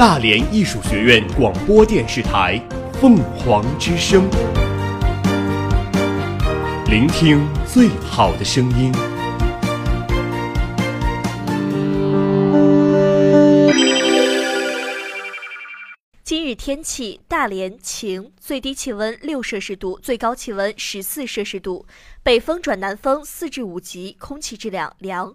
大连艺术学院广播电视台《凤凰之声》，聆听最好的声音。今日天气：大连晴，最低气温六摄氏度，最高气温十四摄氏度，北风转南风四至五级，空气质量良。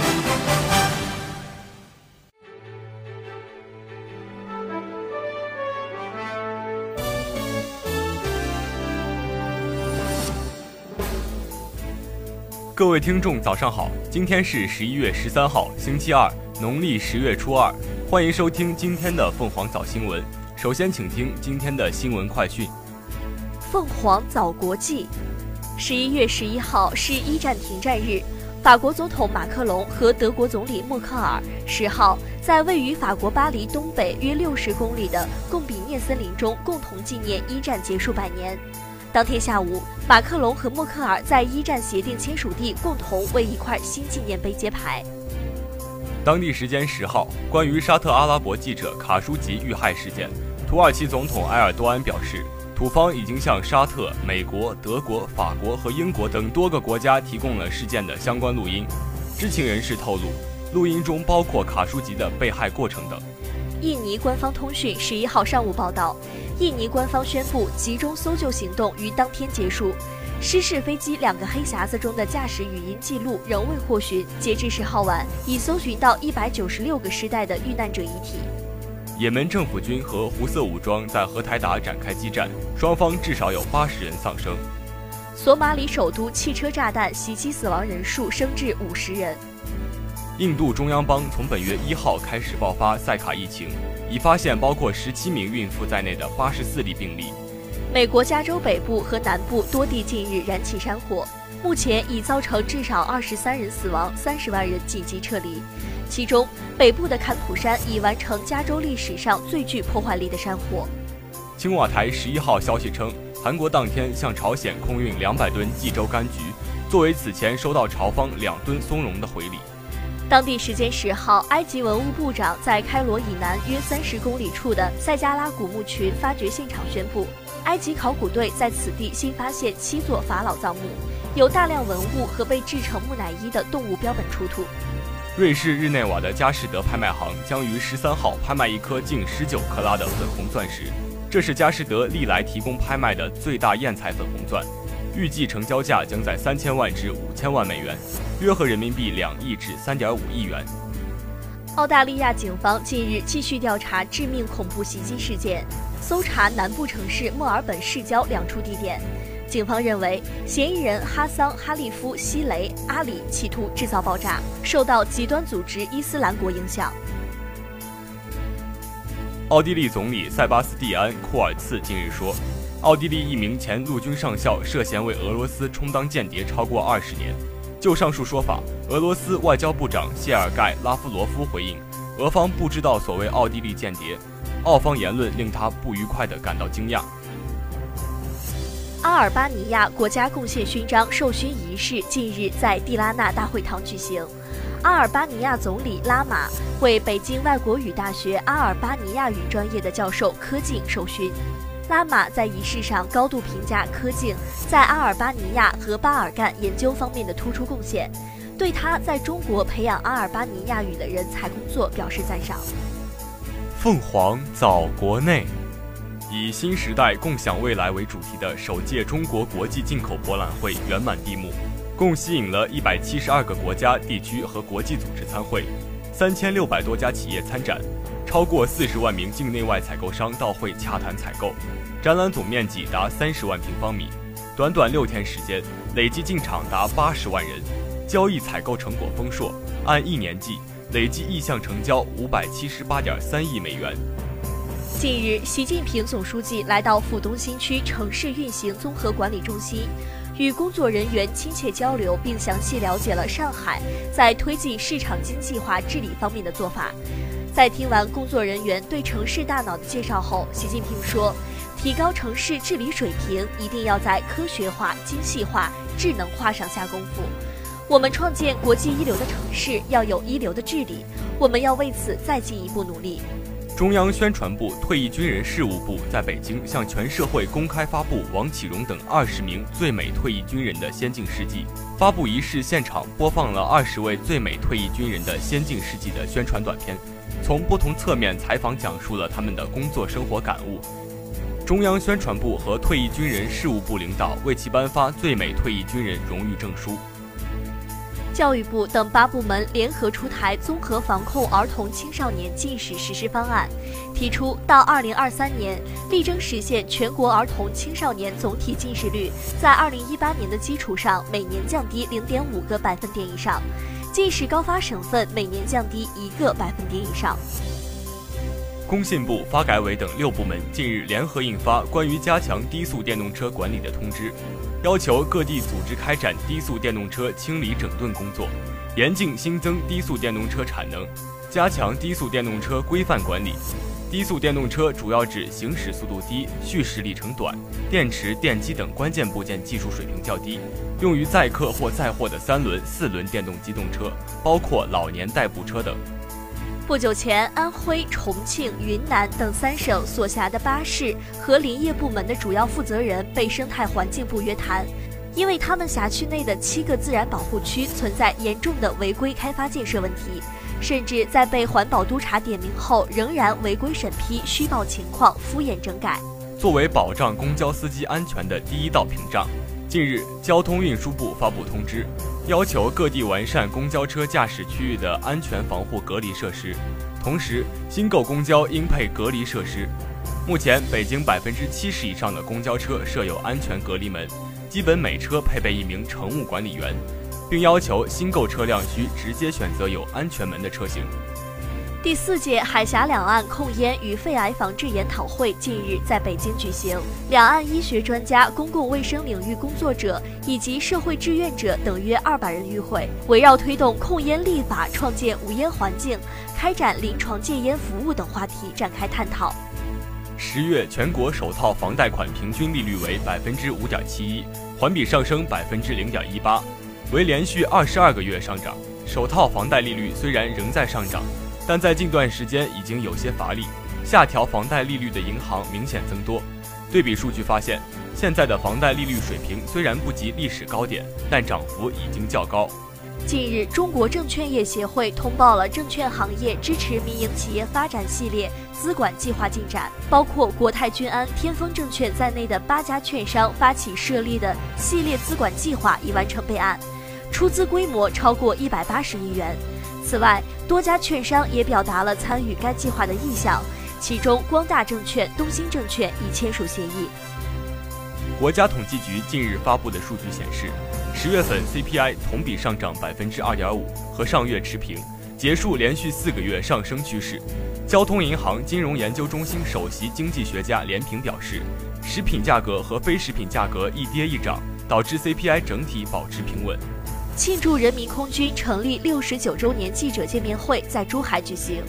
各位听众，早上好！今天是十一月十三号，星期二，农历十月初二。欢迎收听今天的凤凰早新闻。首先，请听今天的新闻快讯。凤凰早国际，十一月十一号是一战停战日，法国总统马克龙和德国总理默克尔十号在位于法国巴黎东北约六十公里的贡比涅森林中共同纪念一战结束百年。当天下午，马克龙和默克尔在一战协定签署地共同为一块新纪念碑揭牌。当地时间十号，关于沙特阿拉伯记者卡舒吉遇害事件，土耳其总统埃尔多安表示，土方已经向沙特、美国、德国、法国和英国等多个国家提供了事件的相关录音。知情人士透露，录音中包括卡舒吉的被害过程等。印尼官方通讯十一号上午报道，印尼官方宣布集中搜救行动于当天结束。失事飞机两个黑匣子中的驾驶语音记录仍未获寻，截至十号晚，已搜寻到一百九十六个失带的遇难者遗体。也门政府军和胡塞武装在荷台达展开激战，双方至少有八十人丧生。索马里首都汽车炸弹袭击死亡人数升至五十人。印度中央邦从本月一号开始爆发塞卡疫情，已发现包括十七名孕妇在内的八十四例病例。美国加州北部和南部多地近日燃起山火，目前已造成至少二十三人死亡，三十万人紧急撤离。其中，北部的坎普山已完成加州历史上最具破坏力的山火。青瓦台十一号消息称，韩国当天向朝鲜空运两百吨济州柑橘，作为此前收到朝方两吨松茸的回礼。当地时间十号，埃及文物部长在开罗以南约三十公里处的塞加拉古墓群发掘现场宣布，埃及考古队在此地新发现七座法老葬墓，有大量文物和被制成木乃伊的动物标本出土。瑞士日内瓦的佳士得拍卖行将于十三号拍卖一颗近十九克拉的粉红钻石，这是佳士得历来提供拍卖的最大艳彩粉红钻，预计成交价将在三千万至五千万美元，约合人民币两亿至三点五亿元。澳大利亚警方近日继续调查致命恐怖袭击事件，搜查南部城市墨尔本市郊两处地点。警方认为，嫌疑人哈桑·哈利夫·希雷·阿里企图制造爆炸，受到极端组织伊斯兰国影响。奥地利总理塞巴斯蒂安·库尔茨近日说，奥地利一名前陆军上校涉嫌为俄罗斯充当间谍超过二十年。就上述说法，俄罗斯外交部长谢尔盖·拉夫罗夫回应，俄方不知道所谓奥地利间谍，澳方言论令他不愉快地感到惊讶。阿尔巴尼亚国家贡献勋章授勋仪式近日在蒂拉纳大会堂举行，阿尔巴尼亚总理拉玛为北京外国语大学阿尔巴尼亚语专业的教授柯敬授勋。拉玛在仪式上高度评价柯敬在阿尔巴尼亚和巴尔干研究方面的突出贡献，对他在中国培养阿尔巴尼亚语的人才工作表示赞赏。凤凰早国内。以“新时代共享未来”为主题的首届中国国际进口博览会圆满闭幕，共吸引了一百七十二个国家、地区和国际组织参会，三千六百多家企业参展，超过四十万名境内外采购商到会洽谈采购，展览总面积达三十万平方米。短短六天时间，累计进场达八十万人，交易采购成果丰硕，按一年计，累计意向成交五百七十八点三亿美元。近日，习近平总书记来到浦东新区城市运行综合管理中心，与工作人员亲切交流，并详细了解了上海在推进市场经济化治理方面的做法。在听完工作人员对城市大脑的介绍后，习近平说：“提高城市治理水平，一定要在科学化、精细化、智能化上下功夫。我们创建国际一流的城市，要有一流的治理，我们要为此再进一步努力。”中央宣传部、退役军人事务部在北京向全社会公开发布王启荣等二十名最美退役军人的先进事迹。发布仪式现场播放了二十位最美退役军人的先进事迹的宣传短片，从不同侧面采访讲述了他们的工作生活感悟。中央宣传部和退役军人事务部领导为其颁发最美退役军人荣誉证书。教育部等八部门联合出台综合防控儿童青少年近视实施方案，提出到二零二三年力争实现全国儿童青少年总体近视率在二零一八年的基础上每年降低零点五个百分点以上，即使高发省份每年降低一个百分点以上。工信部、发改委等六部门近日联合印发关于加强低速电动车管理的通知。要求各地组织开展低速电动车清理整顿工作，严禁新增低速电动车产能，加强低速电动车规范管理。低速电动车主要指行驶速度低、续驶里程短、电池、电机等关键部件技术水平较低，用于载客或载货的三轮、四轮电动机动车，包括老年代步车等。不久前，安徽、重庆、云南等三省所辖的巴士和林业部门的主要负责人被生态环境部约谈，因为他们辖区内的七个自然保护区存在严重的违规开发建设问题，甚至在被环保督察点名后，仍然违规审批、虚报情况、敷衍整改。作为保障公交司机安全的第一道屏障。近日，交通运输部发布通知，要求各地完善公交车驾驶区域的安全防护隔离设施，同时新购公交应配隔离设施。目前，北京百分之七十以上的公交车设有安全隔离门，基本每车配备一名乘务管理员，并要求新购车辆需直接选择有安全门的车型。第四届海峡两岸控烟与肺癌防治研讨会近日在北京举行，两岸医学专家、公共卫生领域工作者以及社会志愿者等约二百人与会，围绕推动控烟立法、创建无烟环境、开展临床戒烟服务等话题展开探讨。十月全国首套房贷款平均利率为百分之五点七一，环比上升百分之零点一八，为连续二十二个月上涨。首套房贷利率虽然仍在上涨。但在近段时间已经有些乏力，下调房贷利率的银行明显增多。对比数据发现，现在的房贷利率水平虽然不及历史高点，但涨幅已经较高。近日，中国证券业协会通报了证券行业支持民营企业发展系列资管计划进展，包括国泰君安、天风证券在内的八家券商发起设立的系列资管计划已完成备案，出资规模超过一百八十亿元。此外，多家券商也表达了参与该计划的意向，其中光大证券、东兴证券已签署协议。国家统计局近日发布的数据显示，十月份 CPI 同比上涨百分之二点五，和上月持平，结束连续四个月上升趋势。交通银行金融研究中心首席经济学家连平表示，食品价格和非食品价格一跌一涨，导致 CPI 整体保持平稳。庆祝人民空军成立六十九周年记者见面会在珠海举行，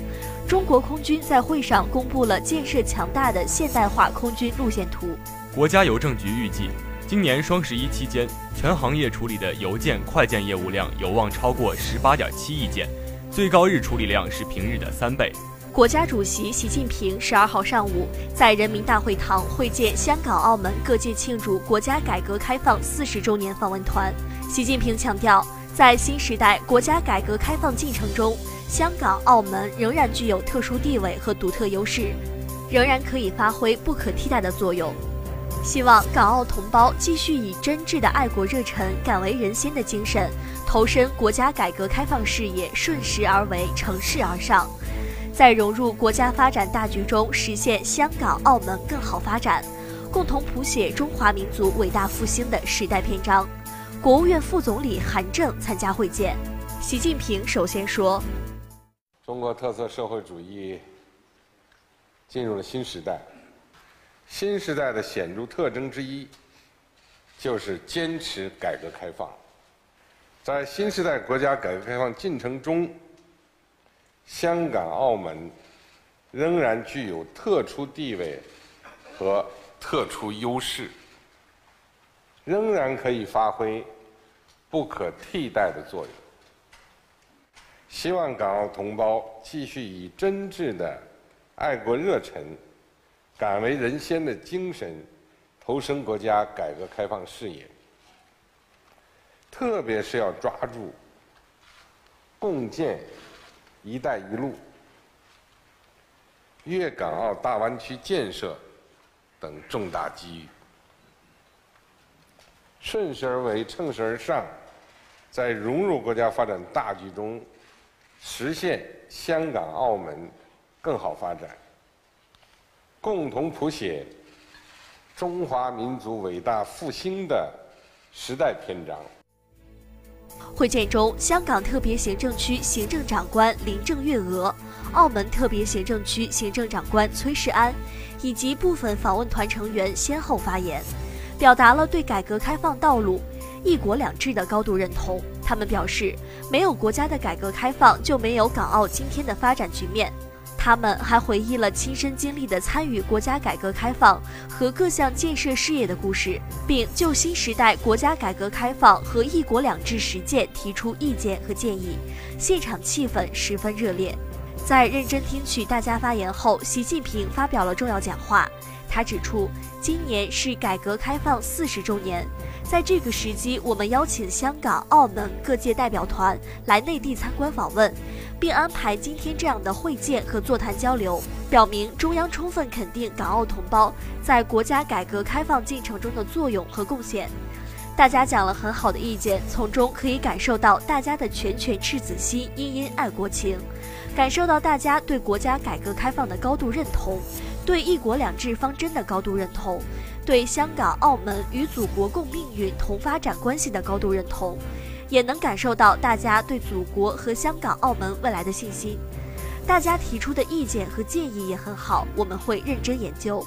中国空军在会上公布了建设强大的现代化空军路线图。国家邮政局预计，今年双十一期间，全行业处理的邮件快件业务量有望超过十八点七亿件，最高日处理量是平日的三倍。国家主席习近平十二号上午在人民大会堂会见香港、澳门各界庆祝国家改革开放四十周年访问团。习近平强调，在新时代国家改革开放进程中，香港、澳门仍然具有特殊地位和独特优势，仍然可以发挥不可替代的作用。希望港澳同胞继续以真挚的爱国热忱、敢为人先的精神，投身国家改革开放事业，顺势而为，乘势而上，在融入国家发展大局中，实现香港、澳门更好发展，共同谱写中华民族伟大复兴的时代篇章。国务院副总理韩正参加会见，习近平首先说：“中国特色社会主义进入了新时代，新时代的显著特征之一，就是坚持改革开放。在新时代国家改革开放进程中，香港、澳门仍然具有特殊地位和特殊优势，仍然可以发挥不可替代的作用。希望港澳同胞继续以真挚的爱国热忱、敢为人先的精神，投身国家改革开放事业。特别是要抓住共建“一带一路”、粤港澳大湾区建设等重大机遇，顺势而为、乘势而上，在融入国家发展大局中，实现香港、澳门更好发展，共同谱写中华民族伟大复兴的时代篇章。会见中，香港特别行政区行政长官林郑月娥、澳门特别行政区行政长官崔世安以及部分访问团成员先后发言，表达了对改革开放道路、一国两制的高度认同。他们表示，没有国家的改革开放，就没有港澳今天的发展局面。他们还回忆了亲身经历的参与国家改革开放和各项建设事业的故事，并就新时代国家改革开放和“一国两制”实践提出意见和建议。现场气氛十分热烈。在认真听取大家发言后，习近平发表了重要讲话。他指出，今年是改革开放四十周年，在这个时机，我们邀请香港、澳门各界代表团来内地参观访问。并安排今天这样的会见和座谈交流，表明中央充分肯定港澳同胞在国家改革开放进程中的作用和贡献。大家讲了很好的意见，从中可以感受到大家的拳拳赤子心、殷殷爱国情，感受到大家对国家改革开放的高度认同，对一国两制方针的高度认同，对香港、澳门与祖国共命运、同发展关系的高度认同。也能感受到大家对祖国和香港、澳门未来的信心。大家提出的意见和建议也很好，我们会认真研究。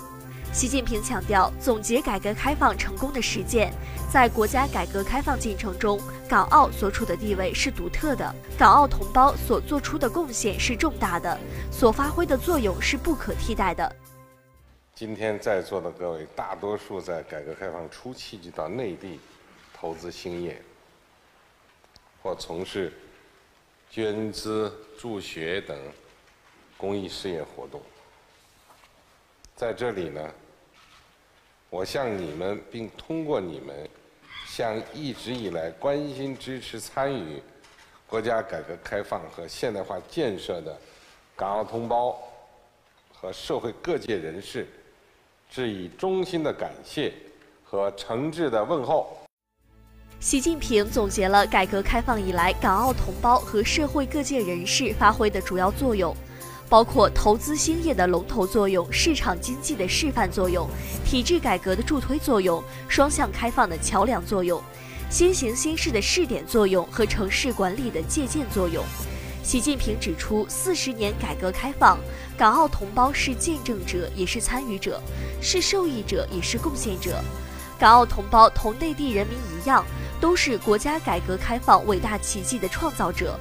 习近平强调，总结改革开放成功的实践，在国家改革开放进程中，港澳所处的地位是独特的，港澳同胞所做出的贡献是重大的，所发挥的作用是不可替代的。今天在座的各位，大多数在改革开放初期就到内地投资兴业。或从事捐资助学等公益事业活动，在这里呢，我向你们，并通过你们，向一直以来关心、支持、参与国家改革开放和现代化建设的港澳同胞和社会各界人士，致以衷心的感谢和诚挚的问候。习近平总结了改革开放以来港澳同胞和社会各界人士发挥的主要作用，包括投资兴业的龙头作用、市场经济的示范作用、体制改革的助推作用、双向开放的桥梁作用、先行先试的试点作用和城市管理的借鉴作用。习近平指出，四十年改革开放，港澳同胞是见证者，也是参与者，是受益者，也是贡献者。港澳同胞同内地人民一样。都是国家改革开放伟大奇迹的创造者。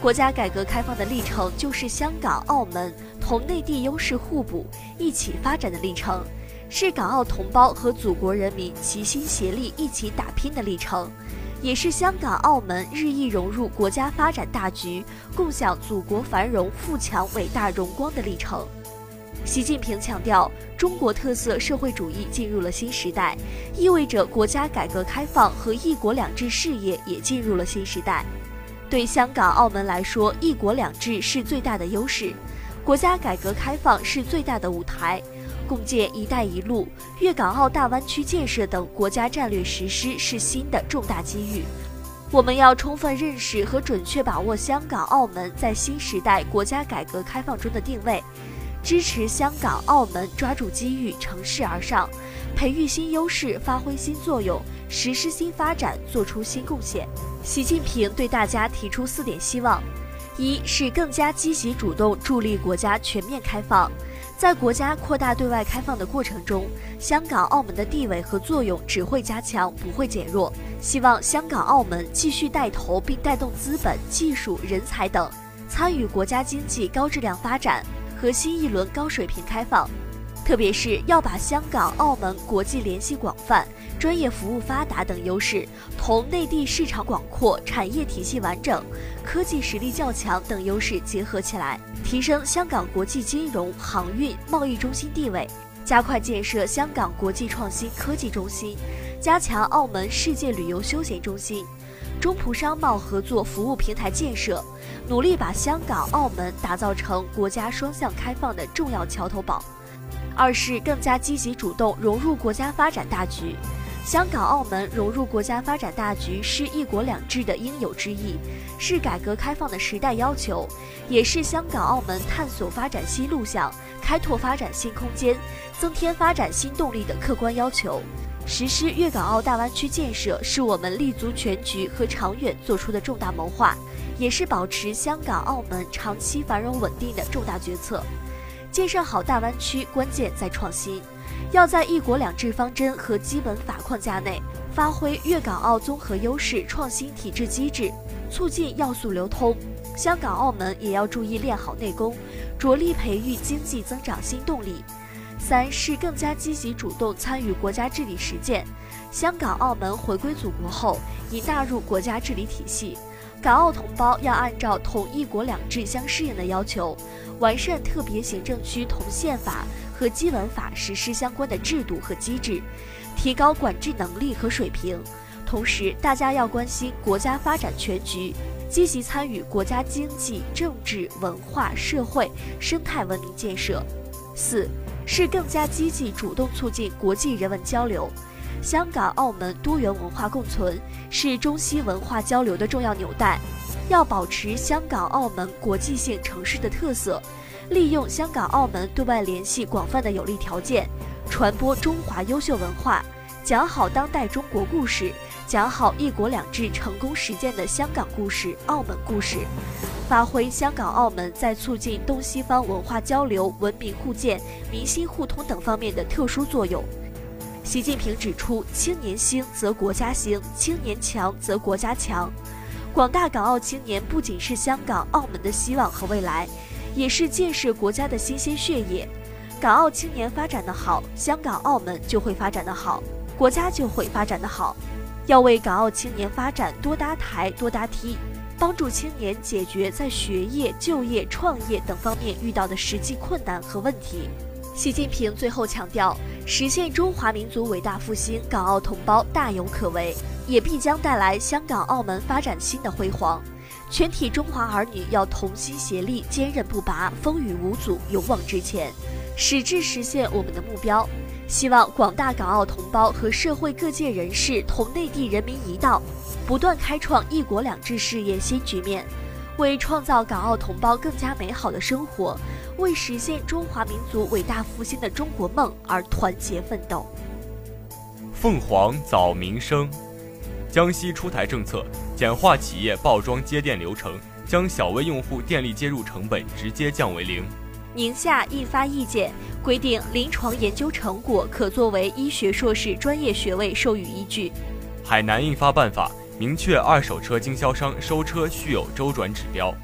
国家改革开放的历程，就是香港、澳门同内地优势互补、一起发展的历程，是港澳同胞和祖国人民齐心协力一起打拼的历程，也是香港、澳门日益融入国家发展大局、共享祖国繁荣富强伟大荣光的历程。习近平强调，中国特色社会主义进入了新时代，意味着国家改革开放和“一国两制”事业也进入了新时代。对香港、澳门来说，“一国两制”是最大的优势，国家改革开放是最大的舞台，共建“一带一路”、粤港澳大湾区建设等国家战略实施是新的重大机遇。我们要充分认识和准确把握香港、澳门在新时代国家改革开放中的定位。支持香港、澳门抓住机遇，乘势而上，培育新优势，发挥新作用，实施新发展，做出新贡献。习近平对大家提出四点希望：一是更加积极主动助力国家全面开放，在国家扩大对外开放的过程中，香港、澳门的地位和作用只会加强，不会减弱。希望香港、澳门继续带头并带动资本、技术、人才等参与国家经济高质量发展和新一轮高水平开放。特别是要把香港、澳门国际联系广泛、专业服务发达等优势，同内地市场广阔、产业体系完整、科技实力较强等优势结合起来，提升香港国际金融、航运、贸易中心地位，加快建设香港国际创新科技中心，加强澳门世界旅游休闲中心、中葡商贸合作服务平台建设，努力把香港、澳门打造成国家双向开放的重要桥头堡。二是更加积极主动融入国家发展大局，香港、澳门融入国家发展大局是一国两制的应有之义，是改革开放的时代要求，也是香港、澳门探索发展新路向、开拓发展新空间、增添发展新动力的客观要求。实施粤港澳大湾区建设是我们立足全局和长远做出的重大谋划，也是保持香港、澳门长期繁荣稳定的重大决策。建设好大湾区，关键在创新，要在一国两制方针和基本法框架内，发挥粤港澳综合优势创新体制机制，促进要素流通。香港、澳门也要注意练好内功，着力培育经济增长新动力。三是更加积极主动参与国家治理实践。香港、澳门回归祖国后，已纳入国家治理体系。港澳同胞要按照同一国两制相适应的要求，完善特别行政区同宪法和基本法实施相关的制度和机制，提高管制能力和水平。同时，大家要关心国家发展全局，积极参与国家经济、政治、文化、社会、生态文明建设。四是更加积极主动促进国际人文交流。香港、澳门多元文化共存是中西文化交流的重要纽带，要保持香港、澳门国际性城市的特色，利用香港、澳门对外联系广泛的有利条件，传播中华优秀文化，讲好当代中国故事，讲好一国两制成功实践的香港故事、澳门故事，发挥香港、澳门在促进东西方文化交流、文明互鉴、民心互通等方面的特殊作用。习近平指出，青年兴则国家兴，青年强则国家强。广大港澳青年不仅是香港、澳门的希望和未来，也是建设国家的新鲜血液。港澳青年发展的好，香港、澳门就会发展的好，国家就会发展的好。要为港澳青年发展多搭台、多搭梯，帮助青年解决在学业、就业、创业等方面遇到的实际困难和问题。习近平最后强调，实现中华民族伟大复兴，港澳同胞大有可为，也必将带来香港、澳门发展新的辉煌。全体中华儿女要同心协力，坚韧不拔，风雨无阻，勇往直前，矢志实现我们的目标。希望广大港澳同胞和社会各界人士同内地人民一道，不断开创一国两制事业新局面，为创造港澳同胞更加美好的生活。为实现中华民族伟大复兴的中国梦而团结奋斗。凤凰早民生，江西出台政策，简化企业报装接电流程，将小微用户电力接入成本直接降为零。宁夏印发意见，规定临床研究成果可作为医学硕士专业学位授予依据。海南印发办法，明确二手车经销商收车需有周转指标。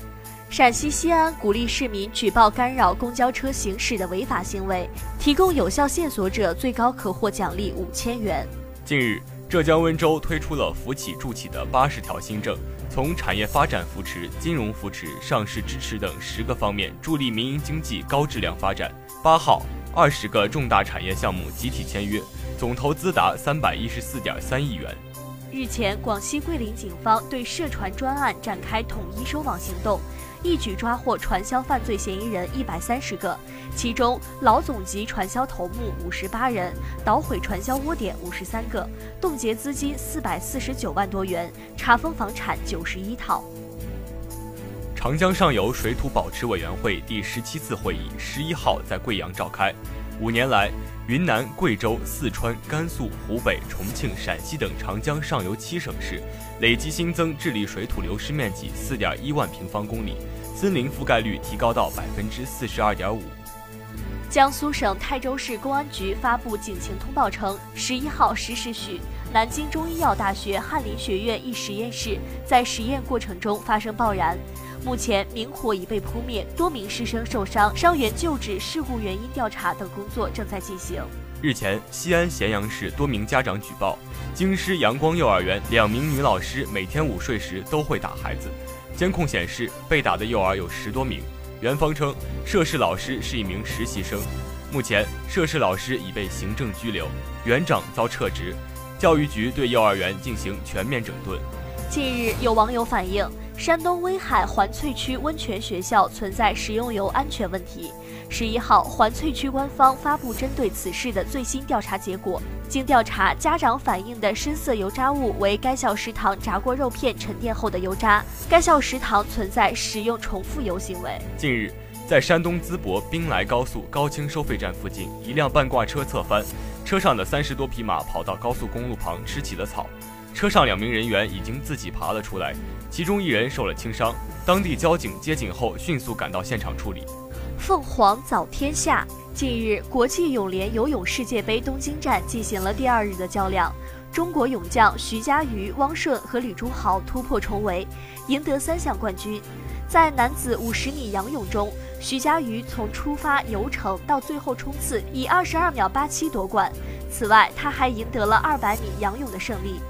陕西西安鼓励市民举报干扰公交车行驶的违法行为，提供有效线索者最高可获奖励五千元。近日，浙江温州推出了扶企助企的八十条新政，从产业发展扶持、金融扶持、上市支持等十个方面助力民营经济高质量发展。八号，二十个重大产业项目集体签约，总投资达三百一十四点三亿元。日前，广西桂林警方对涉船专案展开统一收网行动。一举抓获传销犯罪嫌疑人一百三十个，其中老总级传销头目五十八人，捣毁传销窝点五十三个，冻结资金四百四十九万多元，查封房产九十一套。长江上游水土保持委员会第十七次会议十一号在贵阳召开。五年来，云南、贵州、四川、甘肃、湖北、重庆、陕西等长江上游七省市累计新增治理水土流失面积四点一万平方公里，森林覆盖率提高到百分之四十二点五。江苏省泰州市公安局发布警情通报称，十一号十时许，南京中医药大学翰林学院一实验室在实验过程中发生爆燃，目前明火已被扑灭，多名师生受伤，伤员救治、事故原因调查等工作正在进行。日前，西安咸阳市多名家长举报，京师阳光幼儿园两名女老师每天午睡时都会打孩子，监控显示被打的幼儿有十多名。园方称，涉事老师是一名实习生，目前涉事老师已被行政拘留，园长遭撤职，教育局对幼儿园进行全面整顿。近日，有网友反映，山东威海环翠区温泉学校存在食用油安全问题。十一号，环翠区官方发布针对此事的最新调查结果。经调查，家长反映的深色油渣物为该校食堂炸过肉片沉淀后的油渣，该校食堂存在使用重复油行为。近日，在山东淄博滨莱高速高清收费站附近，一辆半挂车侧翻，车上的三十多匹马跑到高速公路旁吃起了草。车上两名人员已经自己爬了出来，其中一人受了轻伤。当地交警接警后迅速赶到现场处理。凤凰早天下，近日国际泳联游泳世界杯东京站进行了第二日的较量，中国泳将徐嘉余、汪顺和李朱豪突破重围，赢得三项冠军。在男子五十米仰泳中，徐嘉余从出发游程到最后冲刺，以二十二秒八七夺冠。此外，他还赢得了二百米仰泳的胜利。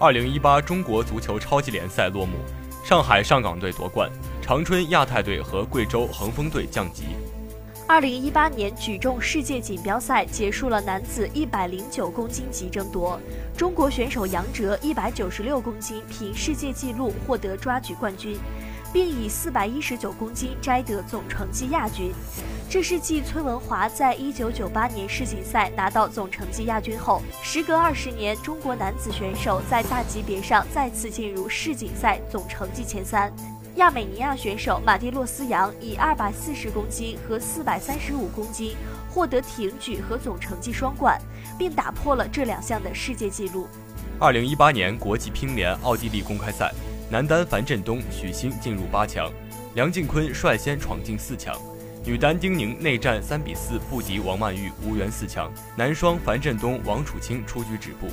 二零一八中国足球超级联赛落幕，上海上港队夺冠，长春亚泰队和贵州恒丰队降级。二零一八年举重世界锦标赛结束了男子一百零九公斤级争夺，中国选手杨哲一百九十六公斤凭世界纪录获得抓举冠军，并以四百一十九公斤摘得总成绩亚军。这是继崔文华在一九九八年世锦赛拿到总成绩亚军后，时隔二十年，中国男子选手在大级别上再次进入世锦赛总成绩前三。亚美尼亚选手马蒂洛斯杨以二百四十公斤和四百三十五公斤获得挺举和总成绩双冠，并打破了这两项的世界纪录。二零一八年国际乒联奥地利公开赛，男单樊振东、许昕进入八强，梁靖昆率先闯进四强。女单丁宁内战三比四不敌王曼玉，无缘四强。男双樊振东、王楚钦出局止步。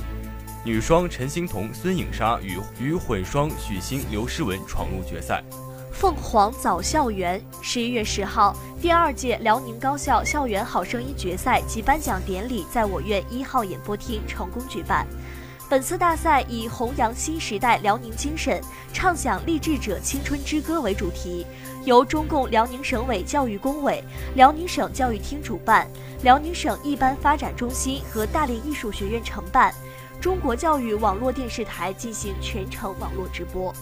女双陈欣桐、孙颖莎与与混双许昕、刘诗雯闯入决赛。凤凰早校园，十一月十号，第二届辽宁高校校园好声音决赛及颁奖典礼在我院一号演播厅成功举办。本次大赛以弘扬新时代辽宁精神，唱响励志者青春之歌为主题，由中共辽宁省委教育工委、辽宁省教育厅主办，辽宁省一般发展中心和大连艺术学院承办，中国教育网络电视台进行全程网络直播。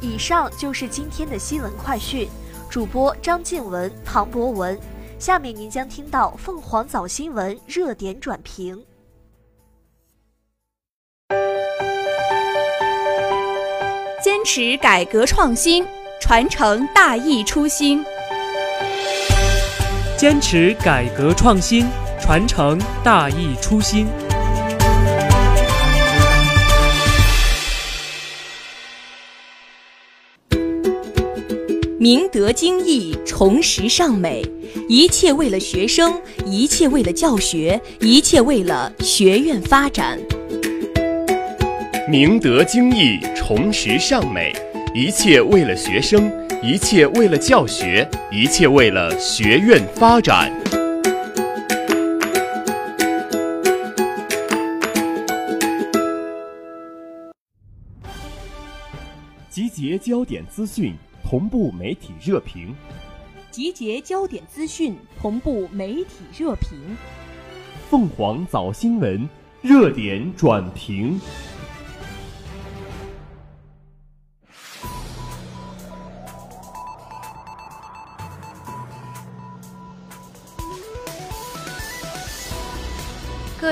以上就是今天的新闻快讯，主播张静文、庞博文。下面您将听到凤凰早新闻热点转评。坚持改革创新，传承大义初心。坚持改革创新，传承大义初心。明德精义，崇实尚美，一切为了学生，一切为了教学，一切为了学院发展。明德精义，崇实尚美，一切为了学生，一切为了教学，一切为了学院发展。集结焦点资讯，同步媒体热评。集结焦点资讯，同步媒体热评。凤凰早新闻热点转评。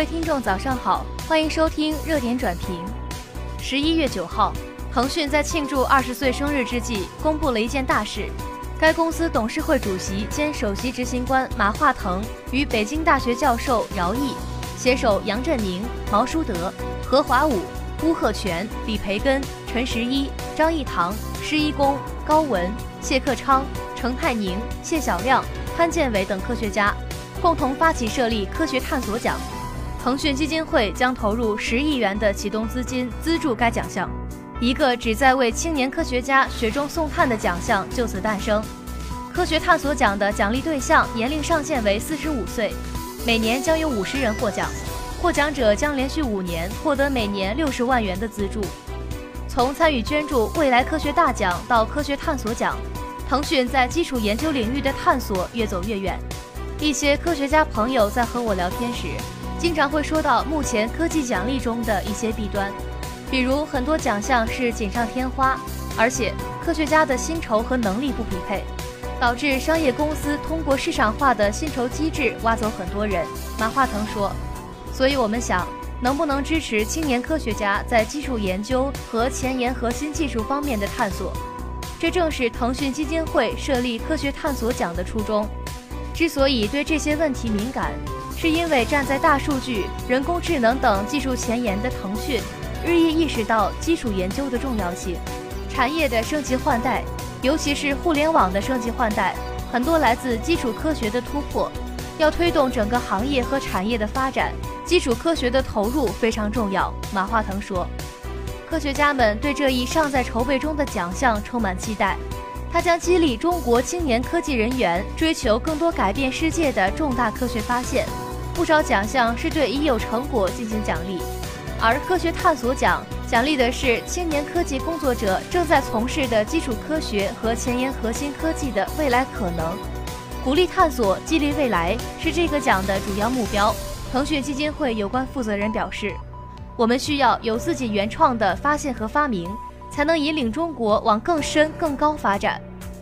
各位听众，早上好，欢迎收听热点转评。十一月九号，腾讯在庆祝二十岁生日之际，公布了一件大事：该公司董事会主席兼首席执行官马化腾与北京大学教授姚毅携手杨振宁、毛书德、何华武、邬贺铨、李培根、陈十一、张益唐、施一公、高文、谢克昌、程泰宁、谢晓亮、潘建伟等科学家。共同发起设立科学探索奖。腾讯基金会将投入十亿元的启动资金资助该奖项，一个旨在为青年科学家雪中送炭的奖项就此诞生。科学探索奖的奖励对象年龄上限为四十五岁，每年将有五十人获奖，获奖者将连续五年获得每年六十万元的资助。从参与捐助未来科学大奖到科学探索奖，腾讯在基础研究领域的探索越走越远。一些科学家朋友在和我聊天时，经常会说到目前科技奖励中的一些弊端，比如很多奖项是锦上添花，而且科学家的薪酬和能力不匹配，导致商业公司通过市场化的薪酬机制挖走很多人。马化腾说：“所以我们想，能不能支持青年科学家在基础研究和前沿核心技术方面的探索？这正是腾讯基金会设立科学探索奖的初衷。之所以对这些问题敏感。”是因为站在大数据、人工智能等技术前沿的腾讯，日益意识到基础研究的重要性。产业的升级换代，尤其是互联网的升级换代，很多来自基础科学的突破。要推动整个行业和产业的发展，基础科学的投入非常重要。马化腾说：“科学家们对这一尚在筹备中的奖项充满期待，它将激励中国青年科技人员追求更多改变世界的重大科学发现。”不少奖项是对已有成果进行奖励，而科学探索奖奖励的是青年科技工作者正在从事的基础科学和前沿核心科技的未来可能，鼓励探索，激励未来是这个奖的主要目标。腾讯基金会有关负责人表示：“我们需要有自己原创的发现和发明，才能引领中国往更深更高发展。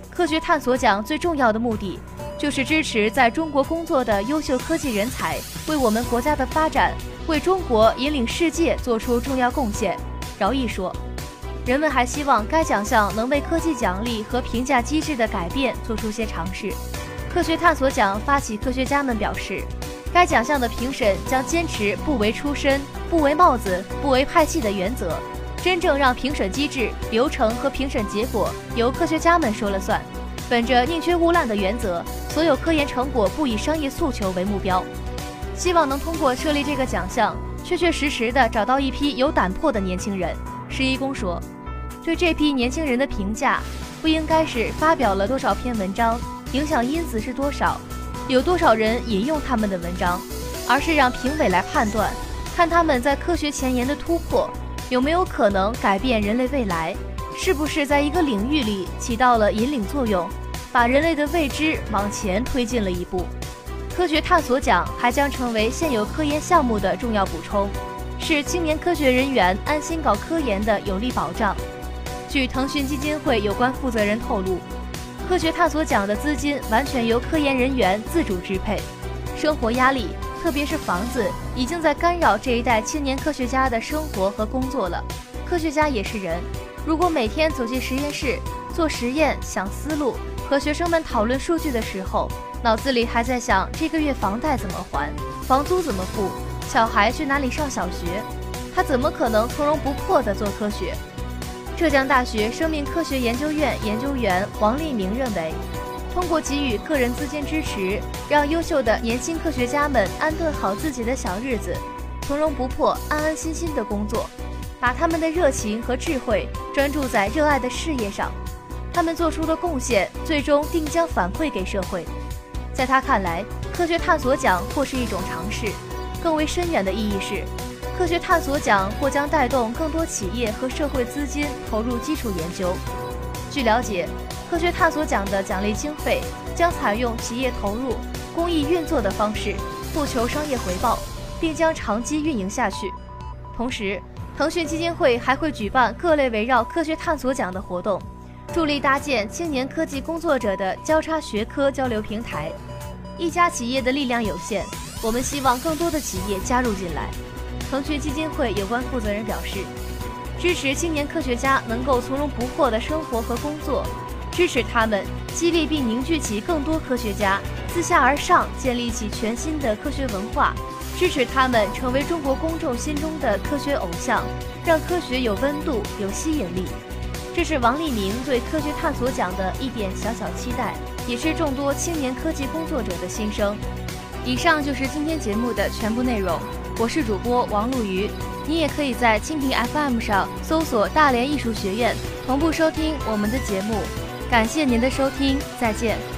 科学探索奖最重要的目的。”就是支持在中国工作的优秀科技人才，为我们国家的发展、为中国引领世界做出重要贡献。饶毅说：“人们还希望该奖项能为科技奖励和评价机制的改变做出些尝试。”科学探索奖发起科学家们表示，该奖项的评审将坚持不为出身、不为帽子、不为派系的原则，真正让评审机制、流程和评审结果由科学家们说了算，本着宁缺毋滥的原则。所有科研成果不以商业诉求为目标，希望能通过设立这个奖项，确确实实的找到一批有胆魄的年轻人。施一公说：“对这批年轻人的评价，不应该是发表了多少篇文章，影响因子是多少，有多少人引用他们的文章，而是让评委来判断，看他们在科学前沿的突破，有没有可能改变人类未来，是不是在一个领域里起到了引领作用。”把人类的未知往前推进了一步。科学探索奖还将成为现有科研项目的重要补充，是青年科学人员安心搞科研的有力保障。据腾讯基金会有关负责人透露，科学探索奖的资金完全由科研人员自主支配。生活压力，特别是房子，已经在干扰这一代青年科学家的生活和工作了。科学家也是人，如果每天走进实验室做实验、想思路。和学生们讨论数据的时候，脑子里还在想这个月房贷怎么还，房租怎么付，小孩去哪里上小学，他怎么可能从容不迫地做科学？浙江大学生命科学研究院研究员王立明认为，通过给予个人资金支持，让优秀的年轻科学家们安顿好自己的小日子，从容不迫、安安心心地工作，把他们的热情和智慧专注在热爱的事业上。他们做出的贡献，最终定将反馈给社会。在他看来，科学探索奖或是一种尝试，更为深远的意义是，科学探索奖或将带动更多企业和社会资金投入基础研究。据了解，科学探索奖的奖励经费将采用企业投入、公益运作的方式，不求商业回报，并将长期运营下去。同时，腾讯基金会还会举办各类围绕科学探索奖的活动。助力搭建青年科技工作者的交叉学科交流平台。一家企业的力量有限，我们希望更多的企业加入进来。腾讯基金会有关负责人表示，支持青年科学家能够从容不迫的生活和工作，支持他们激励并凝聚起更多科学家，自下而上建立起全新的科学文化，支持他们成为中国公众心中的科学偶像，让科学有温度、有吸引力。这是王立明对科学探索奖的一点小小期待，也是众多青年科技工作者的心声。以上就是今天节目的全部内容，我是主播王璐瑜，你也可以在蜻蜓 FM 上搜索大连艺术学院，同步收听我们的节目。感谢您的收听，再见。